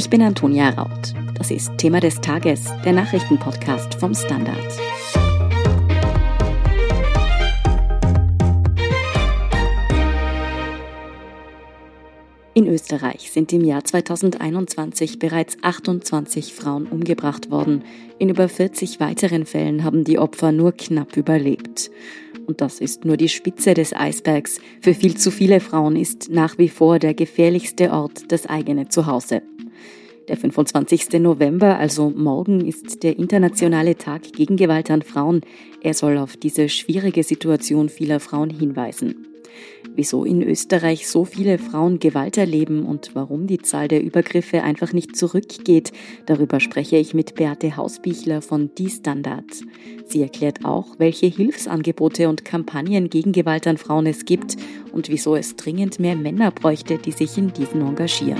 Ich bin Antonia Raut. Das ist Thema des Tages, der Nachrichtenpodcast vom Standard. In Österreich sind im Jahr 2021 bereits 28 Frauen umgebracht worden. In über 40 weiteren Fällen haben die Opfer nur knapp überlebt. Und das ist nur die Spitze des Eisbergs. Für viel zu viele Frauen ist nach wie vor der gefährlichste Ort das eigene Zuhause. Der 25. November, also morgen, ist der internationale Tag gegen Gewalt an Frauen. Er soll auf diese schwierige Situation vieler Frauen hinweisen. Wieso in Österreich so viele Frauen Gewalt erleben und warum die Zahl der Übergriffe einfach nicht zurückgeht, darüber spreche ich mit Beate Hausbichler von Die Standard. Sie erklärt auch, welche Hilfsangebote und Kampagnen gegen Gewalt an Frauen es gibt und wieso es dringend mehr Männer bräuchte, die sich in diesen engagieren.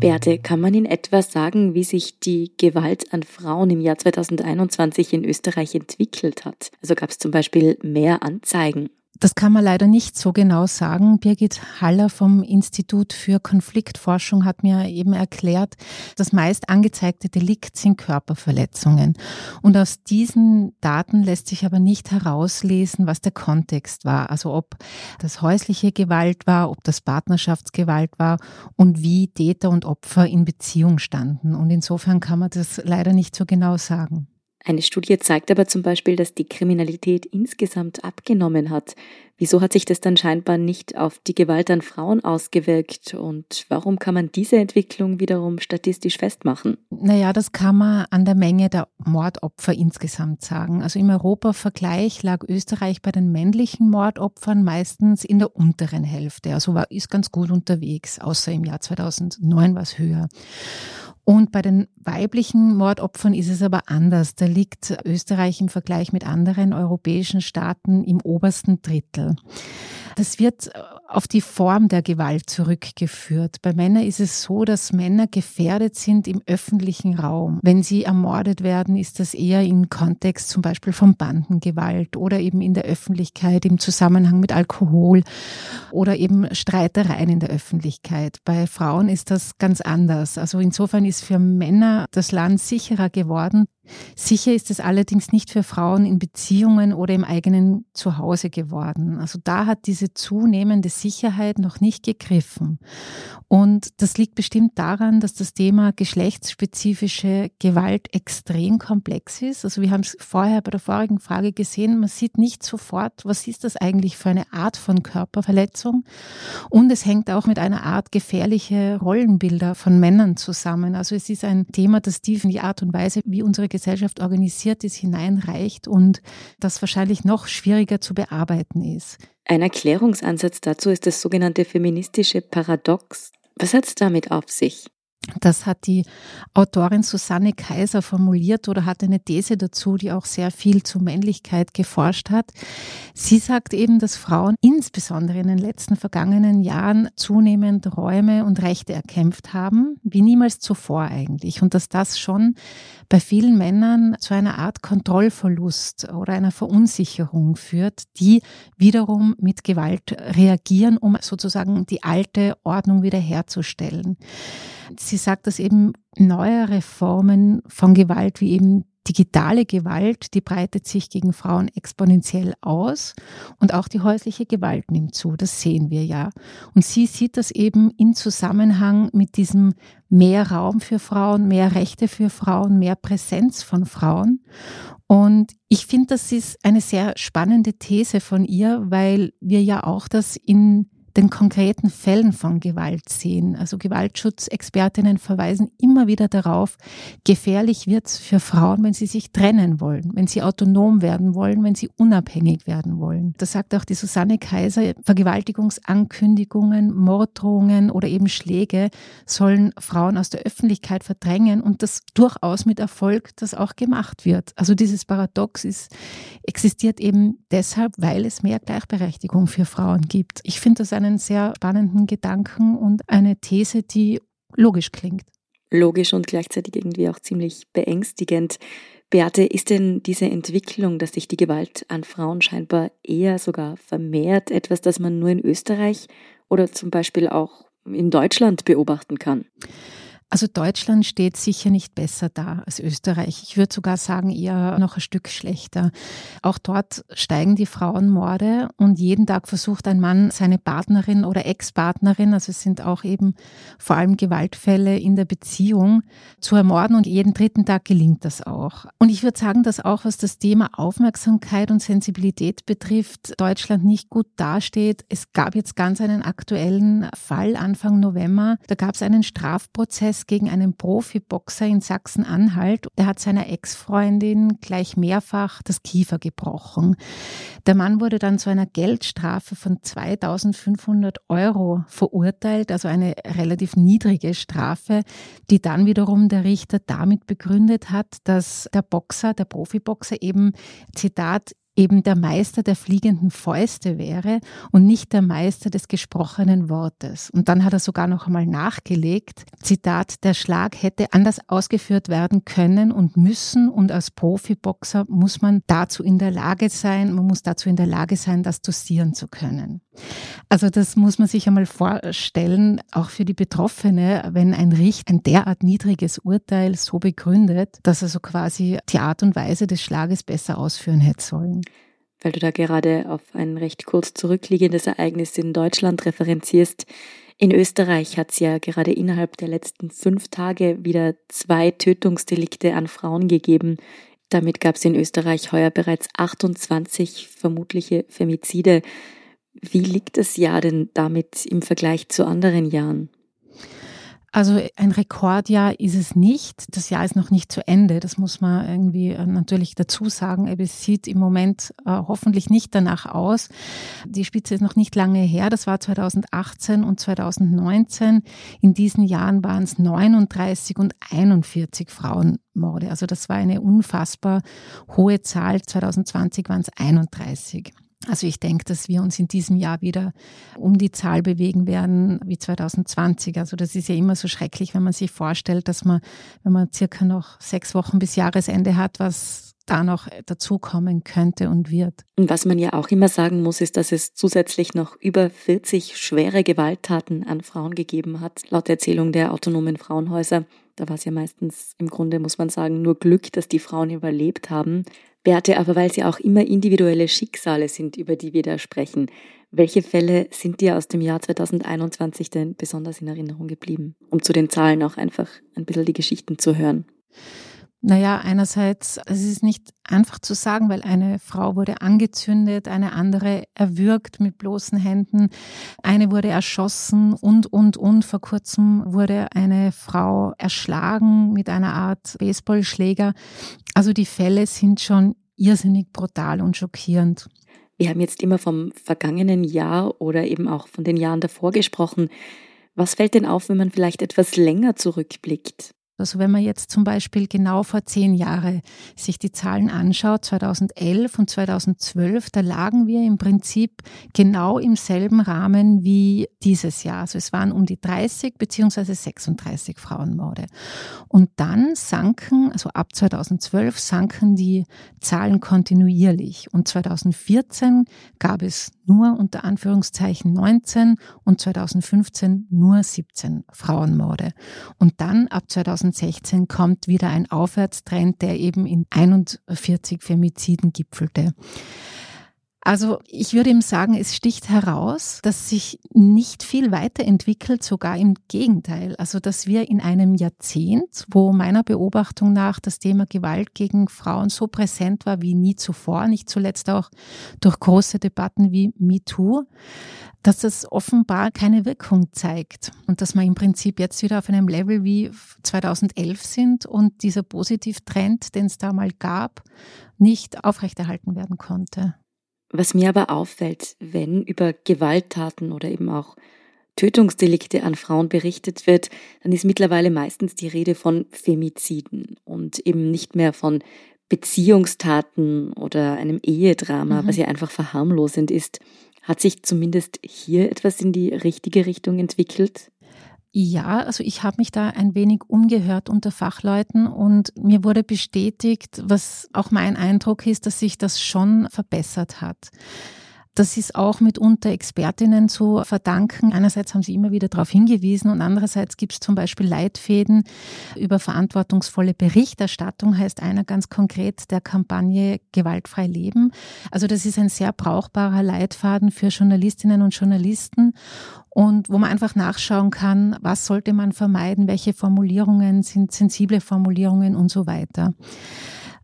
Berthe, kann man in etwa sagen, wie sich die Gewalt an Frauen im Jahr 2021 in Österreich entwickelt hat? Also gab es zum Beispiel mehr Anzeigen das kann man leider nicht so genau sagen. Birgit Haller vom Institut für Konfliktforschung hat mir eben erklärt, das meist angezeigte Delikt sind Körperverletzungen. Und aus diesen Daten lässt sich aber nicht herauslesen, was der Kontext war. Also ob das häusliche Gewalt war, ob das Partnerschaftsgewalt war und wie Täter und Opfer in Beziehung standen. Und insofern kann man das leider nicht so genau sagen. Eine Studie zeigt aber zum Beispiel, dass die Kriminalität insgesamt abgenommen hat. Wieso hat sich das dann scheinbar nicht auf die Gewalt an Frauen ausgewirkt und warum kann man diese Entwicklung wiederum statistisch festmachen? Naja, das kann man an der Menge der Mordopfer insgesamt sagen. Also im Europa-Vergleich lag Österreich bei den männlichen Mordopfern meistens in der unteren Hälfte. Also war, ist ganz gut unterwegs, außer im Jahr 2009 war es höher. Und bei den weiblichen Mordopfern ist es aber anders. Da liegt Österreich im Vergleich mit anderen europäischen Staaten im obersten Drittel. Das wird auf die Form der Gewalt zurückgeführt. Bei Männern ist es so, dass Männer gefährdet sind im öffentlichen Raum. Wenn sie ermordet werden, ist das eher im Kontext zum Beispiel von Bandengewalt oder eben in der Öffentlichkeit im Zusammenhang mit Alkohol oder eben Streitereien in der Öffentlichkeit. Bei Frauen ist das ganz anders. Also insofern ist für Männer das Land sicherer geworden, Sicher ist es allerdings nicht für Frauen in Beziehungen oder im eigenen Zuhause geworden. Also da hat diese zunehmende Sicherheit noch nicht gegriffen. Und das liegt bestimmt daran, dass das Thema geschlechtsspezifische Gewalt extrem komplex ist. Also wir haben es vorher bei der vorigen Frage gesehen, man sieht nicht sofort, was ist das eigentlich für eine Art von Körperverletzung. Und es hängt auch mit einer Art gefährliche Rollenbilder von Männern zusammen. Also es ist ein Thema, das tief in die Art und Weise, wie unsere Gesellschaft organisiert ist, hineinreicht und das wahrscheinlich noch schwieriger zu bearbeiten ist. Ein Erklärungsansatz dazu ist das sogenannte feministische Paradox. Was hat es damit auf sich? Das hat die Autorin Susanne Kaiser formuliert oder hat eine These dazu, die auch sehr viel zur Männlichkeit geforscht hat. Sie sagt eben, dass Frauen insbesondere in den letzten vergangenen Jahren zunehmend Räume und Rechte erkämpft haben, wie niemals zuvor eigentlich. Und dass das schon bei vielen Männern zu einer Art Kontrollverlust oder einer Verunsicherung führt, die wiederum mit Gewalt reagieren, um sozusagen die alte Ordnung wiederherzustellen. Sie sagt, dass eben neuere Formen von Gewalt, wie eben digitale Gewalt, die breitet sich gegen Frauen exponentiell aus und auch die häusliche Gewalt nimmt zu. Das sehen wir ja. Und sie sieht das eben in Zusammenhang mit diesem mehr Raum für Frauen, mehr Rechte für Frauen, mehr Präsenz von Frauen. Und ich finde, das ist eine sehr spannende These von ihr, weil wir ja auch das in den konkreten Fällen von Gewalt sehen. Also Gewaltschutzexpertinnen verweisen immer wieder darauf, gefährlich wird es für Frauen, wenn sie sich trennen wollen, wenn sie autonom werden wollen, wenn sie unabhängig werden wollen. Das sagt auch die Susanne Kaiser, Vergewaltigungsankündigungen, Morddrohungen oder eben Schläge sollen Frauen aus der Öffentlichkeit verdrängen und das durchaus mit Erfolg, das auch gemacht wird. Also dieses Paradox ist, existiert eben deshalb, weil es mehr Gleichberechtigung für Frauen gibt. Ich finde das eine einen sehr spannenden Gedanken und eine These, die logisch klingt. Logisch und gleichzeitig irgendwie auch ziemlich beängstigend. Beate, ist denn diese Entwicklung, dass sich die Gewalt an Frauen scheinbar eher sogar vermehrt, etwas, das man nur in Österreich oder zum Beispiel auch in Deutschland beobachten kann? Also Deutschland steht sicher nicht besser da als Österreich. Ich würde sogar sagen, eher noch ein Stück schlechter. Auch dort steigen die Frauenmorde und jeden Tag versucht ein Mann seine Partnerin oder Ex-Partnerin, also es sind auch eben vor allem Gewaltfälle in der Beziehung, zu ermorden und jeden dritten Tag gelingt das auch. Und ich würde sagen, dass auch was das Thema Aufmerksamkeit und Sensibilität betrifft, Deutschland nicht gut dasteht. Es gab jetzt ganz einen aktuellen Fall Anfang November. Da gab es einen Strafprozess Prozess gegen einen Profiboxer in Sachsen-Anhalt. Er hat seiner Ex-Freundin gleich mehrfach das Kiefer gebrochen. Der Mann wurde dann zu einer Geldstrafe von 2500 Euro verurteilt, also eine relativ niedrige Strafe, die dann wiederum der Richter damit begründet hat, dass der Boxer, der Profiboxer eben, Zitat, eben der Meister der fliegenden Fäuste wäre und nicht der Meister des gesprochenen Wortes. Und dann hat er sogar noch einmal nachgelegt, Zitat, der Schlag hätte anders ausgeführt werden können und müssen und als Profiboxer muss man dazu in der Lage sein, man muss dazu in der Lage sein, das dosieren zu können. Also das muss man sich einmal vorstellen, auch für die Betroffene, wenn ein Richter ein derart niedriges Urteil so begründet, dass er so quasi die Art und Weise des Schlages besser ausführen hätte sollen. Weil du da gerade auf ein recht kurz zurückliegendes Ereignis in Deutschland referenzierst. In Österreich hat es ja gerade innerhalb der letzten fünf Tage wieder zwei Tötungsdelikte an Frauen gegeben. Damit gab es in Österreich heuer bereits 28 vermutliche Femizide. Wie liegt das Jahr denn damit im Vergleich zu anderen Jahren? Also ein Rekordjahr ist es nicht. Das Jahr ist noch nicht zu Ende. Das muss man irgendwie äh, natürlich dazu sagen. Es sieht im Moment äh, hoffentlich nicht danach aus. Die Spitze ist noch nicht lange her. Das war 2018 und 2019. In diesen Jahren waren es 39 und 41 Frauenmorde. Also das war eine unfassbar hohe Zahl. 2020 waren es 31. Also ich denke, dass wir uns in diesem Jahr wieder um die Zahl bewegen werden wie 2020. Also das ist ja immer so schrecklich, wenn man sich vorstellt, dass man, wenn man circa noch sechs Wochen bis Jahresende hat, was da noch dazukommen könnte und wird. Und was man ja auch immer sagen muss, ist, dass es zusätzlich noch über 40 schwere Gewalttaten an Frauen gegeben hat, laut Erzählung der autonomen Frauenhäuser. Da war es ja meistens im Grunde, muss man sagen, nur Glück, dass die Frauen überlebt haben. Beate, aber weil sie auch immer individuelle Schicksale sind, über die wir da sprechen, welche Fälle sind dir aus dem Jahr 2021 denn besonders in Erinnerung geblieben, um zu den Zahlen auch einfach ein bisschen die Geschichten zu hören? Naja, einerseits, es ist nicht einfach zu sagen, weil eine Frau wurde angezündet, eine andere erwürgt mit bloßen Händen, eine wurde erschossen und, und, und. Vor kurzem wurde eine Frau erschlagen mit einer Art Baseballschläger. Also die Fälle sind schon irrsinnig brutal und schockierend. Wir haben jetzt immer vom vergangenen Jahr oder eben auch von den Jahren davor gesprochen. Was fällt denn auf, wenn man vielleicht etwas länger zurückblickt? Also wenn man jetzt zum Beispiel genau vor zehn Jahren sich die Zahlen anschaut, 2011 und 2012, da lagen wir im Prinzip genau im selben Rahmen wie dieses Jahr. Also es waren um die 30 beziehungsweise 36 Frauenmorde. Und dann sanken, also ab 2012 sanken die Zahlen kontinuierlich. Und 2014 gab es nur unter Anführungszeichen 19 und 2015 nur 17 Frauenmorde. Und dann ab 2016 2016 kommt wieder ein Aufwärtstrend, der eben in 41 Femiziden gipfelte. Also ich würde ihm sagen, es sticht heraus, dass sich nicht viel weiterentwickelt, sogar im Gegenteil. Also dass wir in einem Jahrzehnt, wo meiner Beobachtung nach das Thema Gewalt gegen Frauen so präsent war wie nie zuvor, nicht zuletzt auch durch große Debatten wie MeToo, dass das offenbar keine Wirkung zeigt und dass wir im Prinzip jetzt wieder auf einem Level wie 2011 sind und dieser Positivtrend, den es da mal gab, nicht aufrechterhalten werden konnte. Was mir aber auffällt, wenn über Gewalttaten oder eben auch Tötungsdelikte an Frauen berichtet wird, dann ist mittlerweile meistens die Rede von Femiziden und eben nicht mehr von Beziehungstaten oder einem Ehedrama, mhm. was ja einfach verharmlosend ist. Hat sich zumindest hier etwas in die richtige Richtung entwickelt? Ja, also ich habe mich da ein wenig umgehört unter Fachleuten und mir wurde bestätigt, was auch mein Eindruck ist, dass sich das schon verbessert hat. Das ist auch mitunter Expertinnen zu verdanken. Einerseits haben sie immer wieder darauf hingewiesen und andererseits gibt es zum Beispiel Leitfäden über verantwortungsvolle Berichterstattung, heißt einer ganz konkret der Kampagne Gewaltfrei Leben. Also das ist ein sehr brauchbarer Leitfaden für Journalistinnen und Journalisten und wo man einfach nachschauen kann, was sollte man vermeiden, welche Formulierungen sind sensible Formulierungen und so weiter.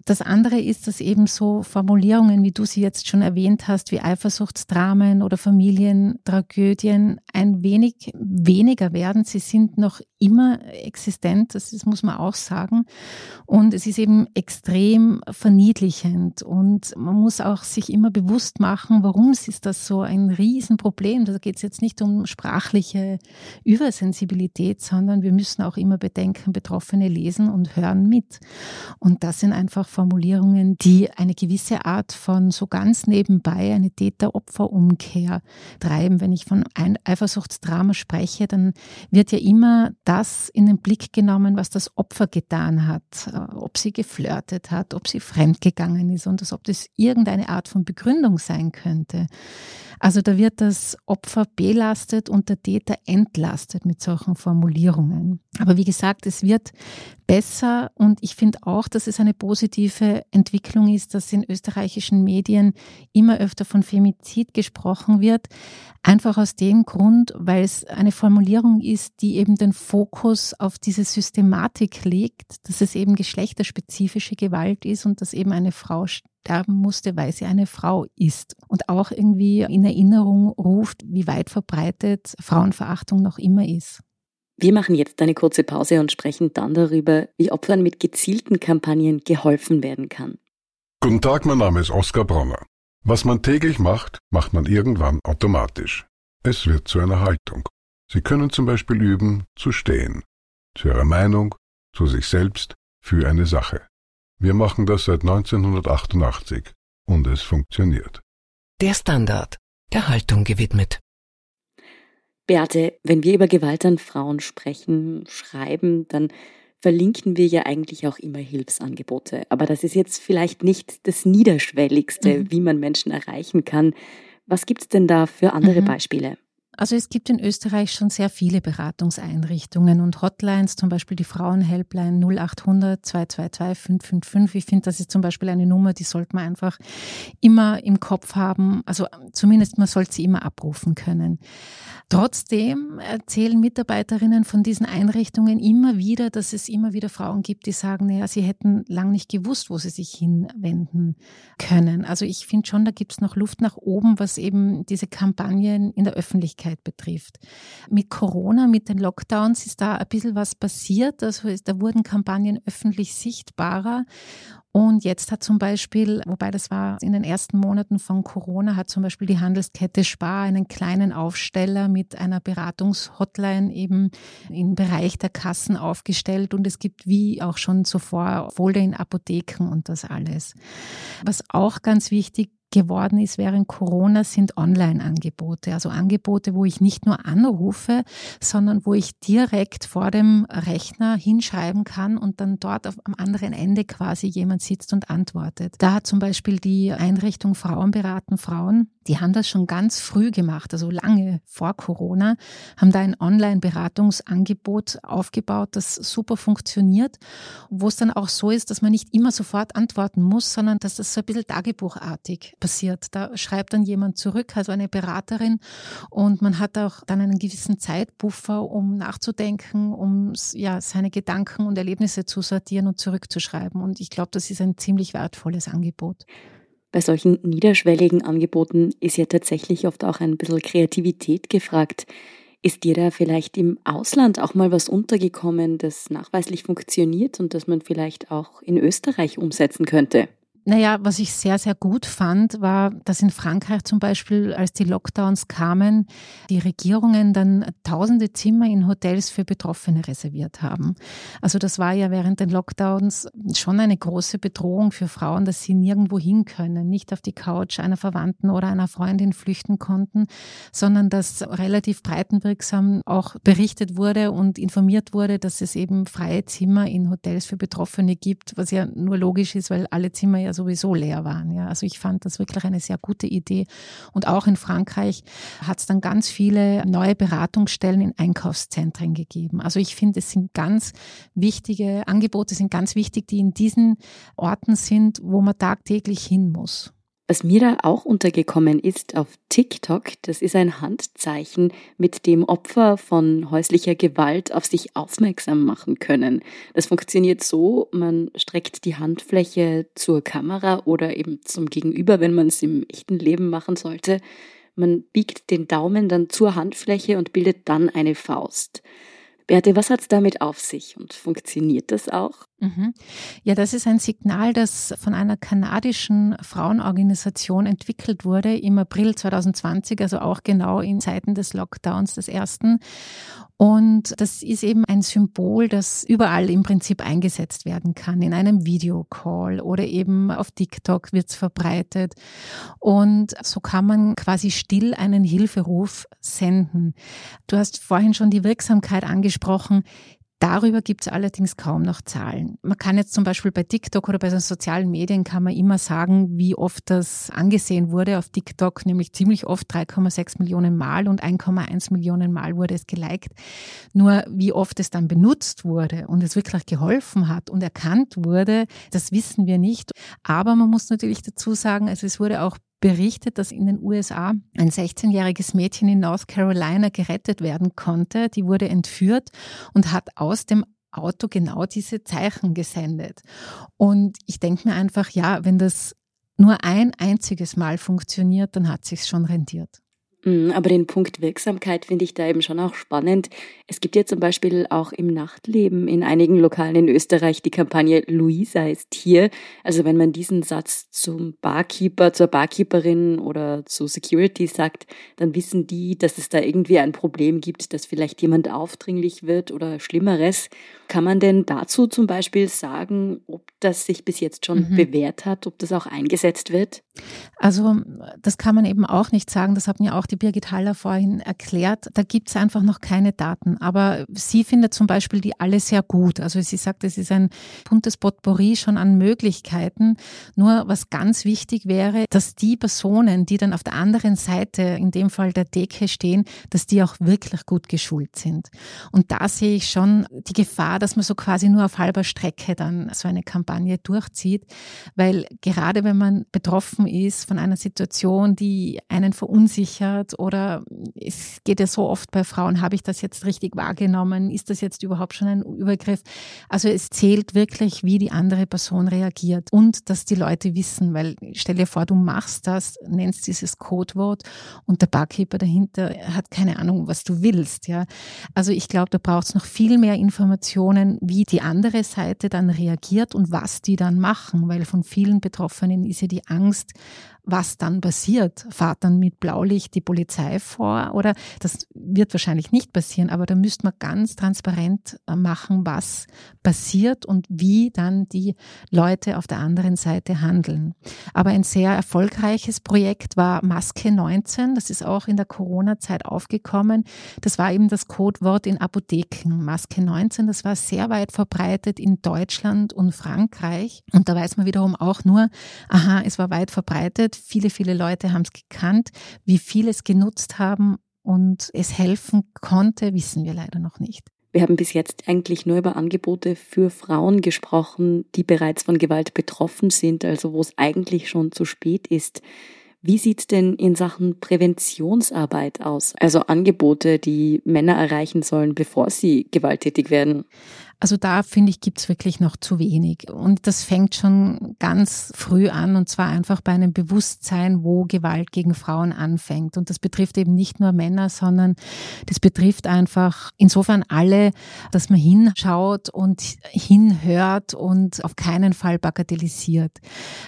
Das andere ist, dass eben so Formulierungen, wie du sie jetzt schon erwähnt hast, wie Eifersuchtsdramen oder Familientragödien ein wenig weniger werden. Sie sind noch immer existent, das muss man auch sagen. Und es ist eben extrem verniedlichend. Und man muss auch sich immer bewusst machen, warum ist das so ein Riesenproblem. Da geht es jetzt nicht um sprachliche Übersensibilität, sondern wir müssen auch immer bedenken, Betroffene lesen und hören mit. Und das sind einfach Formulierungen, die eine gewisse Art von so ganz nebenbei eine Täter-Opfer-Umkehr treiben. Wenn ich von Eifersuchtsdrama spreche, dann wird ja immer das in den Blick genommen, was das Opfer getan hat, äh, ob sie geflirtet hat, ob sie fremdgegangen ist und als ob das irgendeine Art von Begründung sein könnte. Also da wird das Opfer belastet und der Täter entlastet mit solchen Formulierungen. Aber wie gesagt, es wird besser und ich finde auch, dass es eine positive Entwicklung ist, dass in österreichischen Medien immer öfter von Femizid gesprochen wird. Einfach aus dem Grund, weil es eine Formulierung ist, die eben den Fokus auf diese Systematik legt, dass es eben geschlechterspezifische Gewalt ist und dass eben eine Frau sterben musste, weil sie eine Frau ist. Und auch irgendwie in Erinnerung ruft, wie weit verbreitet Frauenverachtung noch immer ist. Wir machen jetzt eine kurze Pause und sprechen dann darüber, wie Opfern mit gezielten Kampagnen geholfen werden kann. Guten Tag, mein Name ist Oskar Bronner. Was man täglich macht, macht man irgendwann automatisch. Es wird zu einer Haltung. Sie können zum Beispiel üben, zu stehen. Zu Ihrer Meinung, zu sich selbst, für eine Sache. Wir machen das seit 1988 und es funktioniert. Der Standard, der Haltung gewidmet. Beate, wenn wir über Gewalt an Frauen sprechen, schreiben, dann verlinken wir ja eigentlich auch immer Hilfsangebote. Aber das ist jetzt vielleicht nicht das Niederschwelligste, mhm. wie man Menschen erreichen kann. Was gibt es denn da für andere mhm. Beispiele? Also es gibt in Österreich schon sehr viele Beratungseinrichtungen und Hotlines, zum Beispiel die Frauenhelpline 0800 222 555. Ich finde, das ist zum Beispiel eine Nummer, die sollte man einfach immer im Kopf haben. Also zumindest man sollte sie immer abrufen können. Trotzdem erzählen Mitarbeiterinnen von diesen Einrichtungen immer wieder, dass es immer wieder Frauen gibt, die sagen, naja, sie hätten lang nicht gewusst, wo sie sich hinwenden können. Also ich finde schon, da gibt es noch Luft nach oben, was eben diese Kampagnen in der Öffentlichkeit betrifft. Mit Corona, mit den Lockdowns ist da ein bisschen was passiert. Also da wurden Kampagnen öffentlich sichtbarer und jetzt hat zum Beispiel, wobei das war in den ersten Monaten von Corona, hat zum Beispiel die Handelskette Spar einen kleinen Aufsteller mit einer Beratungshotline eben im Bereich der Kassen aufgestellt. Und es gibt wie auch schon zuvor Folder in Apotheken und das alles. Was auch ganz wichtig geworden ist während Corona, sind Online-Angebote. Also Angebote, wo ich nicht nur anrufe, sondern wo ich direkt vor dem Rechner hinschreiben kann und dann dort auf, am anderen Ende quasi jemand sitzt und antwortet. Da hat zum Beispiel die Einrichtung Frauen beraten Frauen die haben das schon ganz früh gemacht, also lange vor Corona, haben da ein Online-Beratungsangebot aufgebaut, das super funktioniert, wo es dann auch so ist, dass man nicht immer sofort antworten muss, sondern dass das so ein bisschen tagebuchartig passiert. Da schreibt dann jemand zurück, also eine Beraterin, und man hat auch dann einen gewissen Zeitbuffer, um nachzudenken, um ja, seine Gedanken und Erlebnisse zu sortieren und zurückzuschreiben. Und ich glaube, das ist ein ziemlich wertvolles Angebot bei solchen niederschwelligen Angeboten ist ja tatsächlich oft auch ein bisschen Kreativität gefragt. Ist dir da vielleicht im Ausland auch mal was untergekommen, das nachweislich funktioniert und das man vielleicht auch in Österreich umsetzen könnte? Naja, was ich sehr, sehr gut fand, war, dass in Frankreich zum Beispiel, als die Lockdowns kamen, die Regierungen dann tausende Zimmer in Hotels für Betroffene reserviert haben. Also das war ja während den Lockdowns schon eine große Bedrohung für Frauen, dass sie nirgendwo hin können, nicht auf die Couch einer Verwandten oder einer Freundin flüchten konnten, sondern dass relativ breitenwirksam auch berichtet wurde und informiert wurde, dass es eben freie Zimmer in Hotels für Betroffene gibt, was ja nur logisch ist, weil alle Zimmer ja sowieso leer waren. Ja, also ich fand das wirklich eine sehr gute Idee. Und auch in Frankreich hat es dann ganz viele neue Beratungsstellen in Einkaufszentren gegeben. Also ich finde, es sind ganz wichtige Angebote, sind ganz wichtig, die in diesen Orten sind, wo man tagtäglich hin muss. Was mir da auch untergekommen ist auf TikTok, das ist ein Handzeichen, mit dem Opfer von häuslicher Gewalt auf sich aufmerksam machen können. Das funktioniert so, man streckt die Handfläche zur Kamera oder eben zum Gegenüber, wenn man es im echten Leben machen sollte. Man biegt den Daumen dann zur Handfläche und bildet dann eine Faust. Beate, was hat es damit auf sich und funktioniert das auch? Mhm. Ja, das ist ein Signal, das von einer kanadischen Frauenorganisation entwickelt wurde im April 2020, also auch genau in Zeiten des Lockdowns des ersten. Und das ist eben ein Symbol, das überall im Prinzip eingesetzt werden kann. In einem Videocall oder eben auf TikTok wird es verbreitet. Und so kann man quasi still einen Hilferuf senden. Du hast vorhin schon die Wirksamkeit angesprochen. Darüber gibt es allerdings kaum noch Zahlen. Man kann jetzt zum Beispiel bei TikTok oder bei den sozialen Medien kann man immer sagen, wie oft das angesehen wurde auf TikTok, nämlich ziemlich oft 3,6 Millionen Mal und 1,1 Millionen Mal wurde es geliked. Nur wie oft es dann benutzt wurde und es wirklich geholfen hat und erkannt wurde, das wissen wir nicht. Aber man muss natürlich dazu sagen, also es wurde auch berichtet, dass in den USA ein 16-jähriges Mädchen in North Carolina gerettet werden konnte. Die wurde entführt und hat aus dem Auto genau diese Zeichen gesendet. Und ich denke mir einfach, ja, wenn das nur ein einziges Mal funktioniert, dann hat es sich schon rentiert. Mhm, aber den Punkt Wirksamkeit finde ich da eben schon auch spannend. Es gibt ja zum Beispiel auch im Nachtleben in einigen Lokalen in Österreich die Kampagne Luisa ist hier. Also wenn man diesen Satz zum Barkeeper, zur Barkeeperin oder zu Security sagt, dann wissen die, dass es da irgendwie ein Problem gibt, dass vielleicht jemand aufdringlich wird oder Schlimmeres. Kann man denn dazu zum Beispiel sagen, ob das sich bis jetzt schon mhm. bewährt hat, ob das auch eingesetzt wird? Also das kann man eben auch nicht sagen. Das hat mir auch die Birgit Haller vorhin erklärt. Da gibt es einfach noch keine Daten. Aber sie findet zum Beispiel die alle sehr gut. Also sie sagt, es ist ein buntes Potpourri schon an Möglichkeiten. Nur was ganz wichtig wäre, dass die Personen, die dann auf der anderen Seite, in dem Fall der Decke stehen, dass die auch wirklich gut geschult sind. Und da sehe ich schon die Gefahr, dass man so quasi nur auf halber Strecke dann so eine Kampagne durchzieht. Weil gerade wenn man betroffen ist von einer Situation, die einen verunsichert, oder es geht ja so oft bei Frauen, habe ich das jetzt richtig wahrgenommen? Ist das jetzt überhaupt schon ein Übergriff? Also es zählt wirklich, wie die andere Person reagiert und dass die Leute wissen, weil stell dir vor, du machst das, nennst dieses Codewort und der Barkeeper dahinter hat keine Ahnung, was du willst. Ja, also ich glaube, da braucht es noch viel mehr Informationen, wie die andere Seite dann reagiert und was die dann machen, weil von vielen Betroffenen ist ja die Angst, was dann passiert. Fahrt dann mit Blaulicht die Polizei vor oder das wird wahrscheinlich nicht passieren, aber da müsste man ganz transparent äh, machen, was passiert und wie dann die Leute auf der anderen Seite handeln. Aber ein sehr erfolgreiches Projekt war Maske 19. Das ist auch in der Corona-Zeit aufgekommen. Das war eben das Codewort in Apotheken. Maske 19, das war sehr weit verbreitet in Deutschland und Frankreich. Und da weiß man wiederum auch nur, aha, es war weit verbreitet Viele, viele Leute haben es gekannt. Wie viele es genutzt haben und es helfen konnte, wissen wir leider noch nicht. Wir haben bis jetzt eigentlich nur über Angebote für Frauen gesprochen, die bereits von Gewalt betroffen sind, also wo es eigentlich schon zu spät ist. Wie sieht es denn in Sachen Präventionsarbeit aus? Also Angebote, die Männer erreichen sollen, bevor sie gewalttätig werden? Also da finde ich, gibt es wirklich noch zu wenig. Und das fängt schon ganz früh an und zwar einfach bei einem Bewusstsein, wo Gewalt gegen Frauen anfängt. Und das betrifft eben nicht nur Männer, sondern das betrifft einfach insofern alle, dass man hinschaut und hinhört und auf keinen Fall bagatellisiert.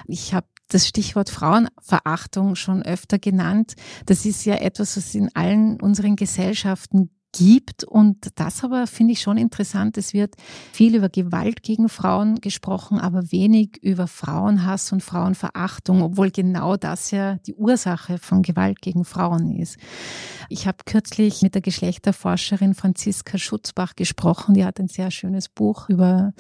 Ich habe das Stichwort Frauenverachtung schon öfter genannt. Das ist ja etwas, was in allen unseren Gesellschaften gibt. Und das aber finde ich schon interessant. Es wird viel über Gewalt gegen Frauen gesprochen, aber wenig über Frauenhass und Frauenverachtung, obwohl genau das ja die Ursache von Gewalt gegen Frauen ist. Ich habe kürzlich mit der Geschlechterforscherin Franziska Schutzbach gesprochen. Die hat ein sehr schönes Buch über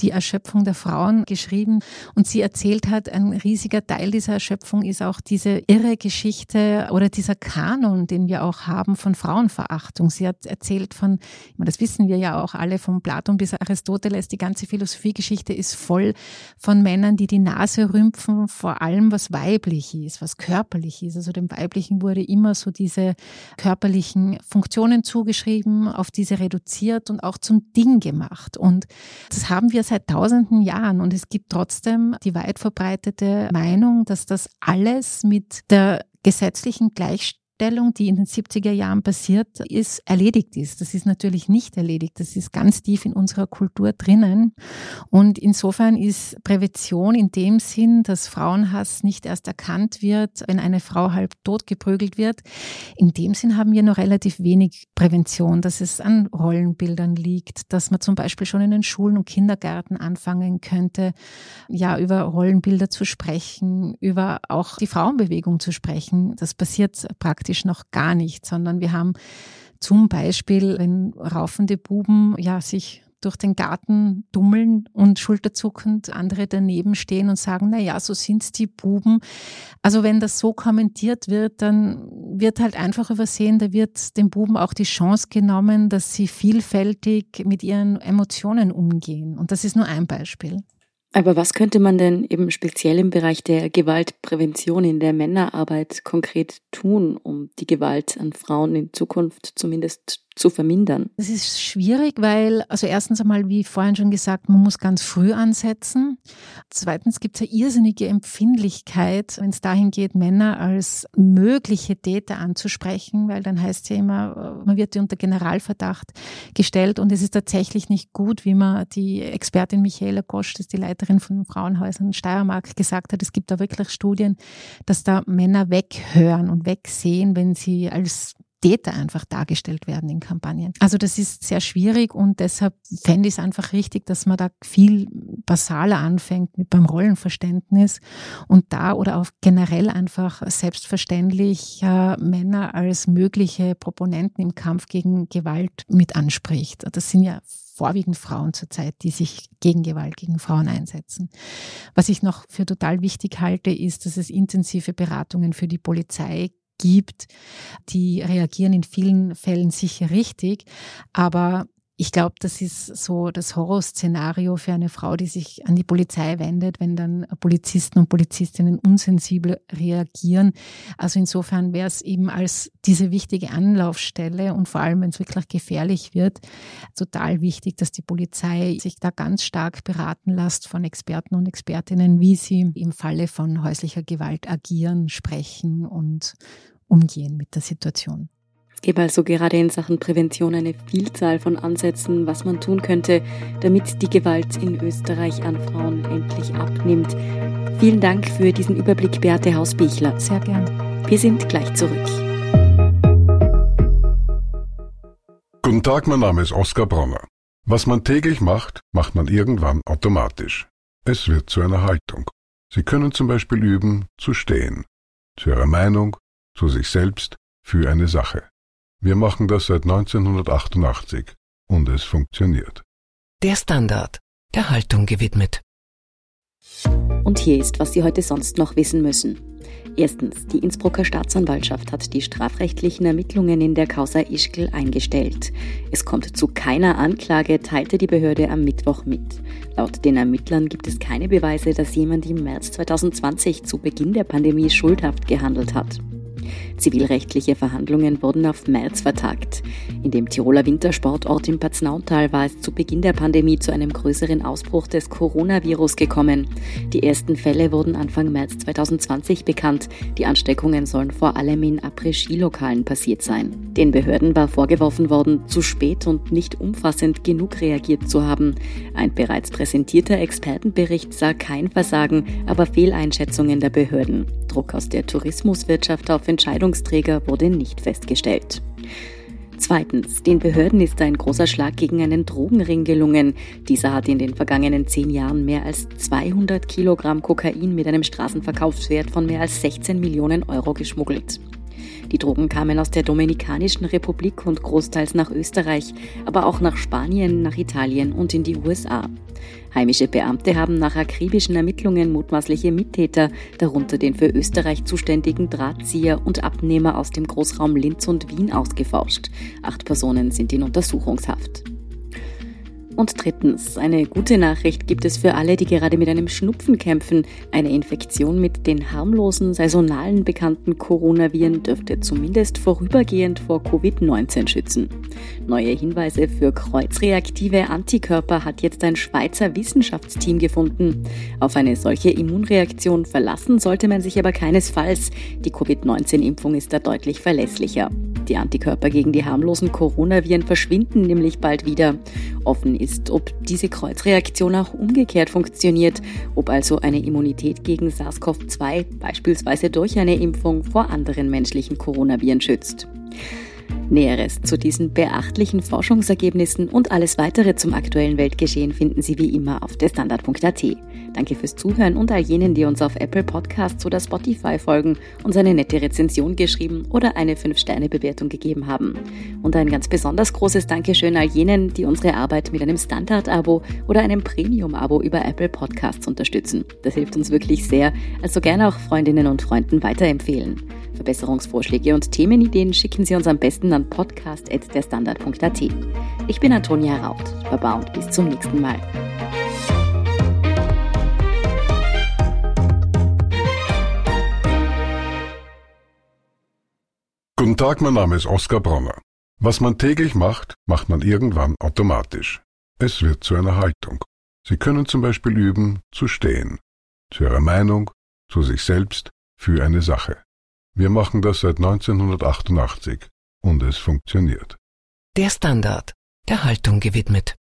die Erschöpfung der Frauen geschrieben und sie erzählt hat, ein riesiger Teil dieser Erschöpfung ist auch diese irre Geschichte oder dieser Kanon, den wir auch haben von Frauenverachtung. Sie hat erzählt von, das wissen wir ja auch alle, von Platon bis Aristoteles, die ganze Philosophiegeschichte ist voll von Männern, die die Nase rümpfen vor allem, was weiblich ist, was körperlich ist. Also dem Weiblichen wurde immer so diese körperlichen Funktionen zugeschrieben, auf diese reduziert und auch zum Ding gemacht. Und das haben wir seit tausenden Jahren. Und es gibt trotzdem die weit verbreitete Meinung, dass das alles mit der gesetzlichen Gleichstellung Umstellung, die in den 70er Jahren passiert ist, erledigt ist. Das ist natürlich nicht erledigt. Das ist ganz tief in unserer Kultur drinnen. Und insofern ist Prävention in dem Sinn, dass Frauenhass nicht erst erkannt wird, wenn eine Frau halb tot geprügelt wird. In dem Sinn haben wir noch relativ wenig Prävention, dass es an Rollenbildern liegt, dass man zum Beispiel schon in den Schulen und Kindergärten anfangen könnte, ja, über Rollenbilder zu sprechen, über auch die Frauenbewegung zu sprechen. Das passiert praktisch praktisch noch gar nicht, sondern wir haben zum Beispiel, wenn raufende Buben ja sich durch den Garten dummeln und schulterzuckend andere daneben stehen und sagen, na ja, so sind's die Buben. Also wenn das so kommentiert wird, dann wird halt einfach übersehen, da wird den Buben auch die Chance genommen, dass sie vielfältig mit ihren Emotionen umgehen. Und das ist nur ein Beispiel. Aber was könnte man denn eben speziell im Bereich der Gewaltprävention in der Männerarbeit konkret tun, um die Gewalt an Frauen in Zukunft zumindest zu vermindern? Das ist schwierig, weil, also erstens einmal, wie vorhin schon gesagt, man muss ganz früh ansetzen. Zweitens gibt es eine irrsinnige Empfindlichkeit, wenn es dahin geht, Männer als mögliche Täter anzusprechen, weil dann heißt ja immer, man wird unter Generalverdacht gestellt und es ist tatsächlich nicht gut, wie man die Expertin Michaela Gosch, das ist die Leiterin von Frauenhäusern Steiermark, gesagt hat, es gibt da wirklich Studien, dass da Männer weghören und wegsehen, wenn sie als Täter einfach dargestellt werden in Kampagnen. Also das ist sehr schwierig und deshalb fände ich es einfach richtig, dass man da viel basaler anfängt mit beim Rollenverständnis und da oder auch generell einfach selbstverständlich äh, Männer als mögliche Proponenten im Kampf gegen Gewalt mit anspricht. Das sind ja vorwiegend Frauen zurzeit, die sich gegen Gewalt gegen Frauen einsetzen. Was ich noch für total wichtig halte, ist, dass es intensive Beratungen für die Polizei gibt, die reagieren in vielen Fällen sicher richtig, aber ich glaube, das ist so das Horrorszenario für eine Frau, die sich an die Polizei wendet, wenn dann Polizisten und Polizistinnen unsensibel reagieren. Also insofern wäre es eben als diese wichtige Anlaufstelle und vor allem, wenn es wirklich gefährlich wird, total wichtig, dass die Polizei sich da ganz stark beraten lässt von Experten und Expertinnen, wie sie im Falle von häuslicher Gewalt agieren, sprechen und umgehen mit der Situation. Es gibt also gerade in Sachen Prävention eine Vielzahl von Ansätzen, was man tun könnte, damit die Gewalt in Österreich an Frauen endlich abnimmt. Vielen Dank für diesen Überblick, Beate Hausbichler. Sehr gern. Wir sind gleich zurück. Guten Tag, mein Name ist Oskar Bronner. Was man täglich macht, macht man irgendwann automatisch. Es wird zu einer Haltung. Sie können zum Beispiel üben, zu stehen, zu Ihrer Meinung, zu sich selbst, für eine Sache. Wir machen das seit 1988 und es funktioniert. Der Standard, der Haltung gewidmet. Und hier ist, was Sie heute sonst noch wissen müssen. Erstens, die Innsbrucker Staatsanwaltschaft hat die strafrechtlichen Ermittlungen in der Causa Ischgl eingestellt. Es kommt zu keiner Anklage, teilte die Behörde am Mittwoch mit. Laut den Ermittlern gibt es keine Beweise, dass jemand im März 2020 zu Beginn der Pandemie schuldhaft gehandelt hat. Zivilrechtliche Verhandlungen wurden auf März vertagt. In dem Tiroler Wintersportort im Paznauntal war es zu Beginn der Pandemie zu einem größeren Ausbruch des Coronavirus gekommen. Die ersten Fälle wurden Anfang März 2020 bekannt. Die Ansteckungen sollen vor allem in Après-Ski-Lokalen passiert sein. Den Behörden war vorgeworfen worden, zu spät und nicht umfassend genug reagiert zu haben. Ein bereits präsentierter Expertenbericht sah kein Versagen, aber Fehleinschätzungen der Behörden. Druck aus der Tourismuswirtschaft auf Entscheidungsträger wurde nicht festgestellt. Zweitens, den Behörden ist ein großer Schlag gegen einen Drogenring gelungen. Dieser hat in den vergangenen zehn Jahren mehr als 200 Kilogramm Kokain mit einem Straßenverkaufswert von mehr als 16 Millionen Euro geschmuggelt. Die Drogen kamen aus der Dominikanischen Republik und großteils nach Österreich, aber auch nach Spanien, nach Italien und in die USA. Heimische Beamte haben nach akribischen Ermittlungen mutmaßliche Mittäter, darunter den für Österreich zuständigen Drahtzieher und Abnehmer aus dem Großraum Linz und Wien ausgeforscht. Acht Personen sind in Untersuchungshaft. Und drittens, eine gute Nachricht gibt es für alle, die gerade mit einem Schnupfen kämpfen. Eine Infektion mit den harmlosen, saisonalen bekannten Coronaviren dürfte zumindest vorübergehend vor Covid-19 schützen. Neue Hinweise für kreuzreaktive Antikörper hat jetzt ein Schweizer Wissenschaftsteam gefunden. Auf eine solche Immunreaktion verlassen sollte man sich aber keinesfalls. Die Covid-19-Impfung ist da deutlich verlässlicher. Die Antikörper gegen die harmlosen Coronaviren verschwinden nämlich bald wieder. Offen ist, ob diese Kreuzreaktion auch umgekehrt funktioniert, ob also eine Immunität gegen SARS-CoV-2 beispielsweise durch eine Impfung vor anderen menschlichen Coronaviren schützt. Näheres zu diesen beachtlichen Forschungsergebnissen und alles weitere zum aktuellen Weltgeschehen finden Sie wie immer auf derstandard.at. Danke fürs Zuhören und all jenen, die uns auf Apple Podcasts oder Spotify folgen, uns eine nette Rezension geschrieben oder eine 5-Sterne-Bewertung gegeben haben. Und ein ganz besonders großes Dankeschön all jenen, die unsere Arbeit mit einem Standard-Abo oder einem Premium-Abo über Apple Podcasts unterstützen. Das hilft uns wirklich sehr, also gerne auch Freundinnen und Freunden weiterempfehlen. Verbesserungsvorschläge und Themenideen schicken Sie uns am besten an podcast.derstandard.at. Ich bin Antonia Raut. Baba und bis zum nächsten Mal. Guten Tag, mein Name ist Oskar Bronner. Was man täglich macht, macht man irgendwann automatisch. Es wird zu einer Haltung. Sie können zum Beispiel üben, zu stehen. Zu Ihrer Meinung, zu sich selbst, für eine Sache. Wir machen das seit 1988 und es funktioniert. Der Standard, der Haltung gewidmet.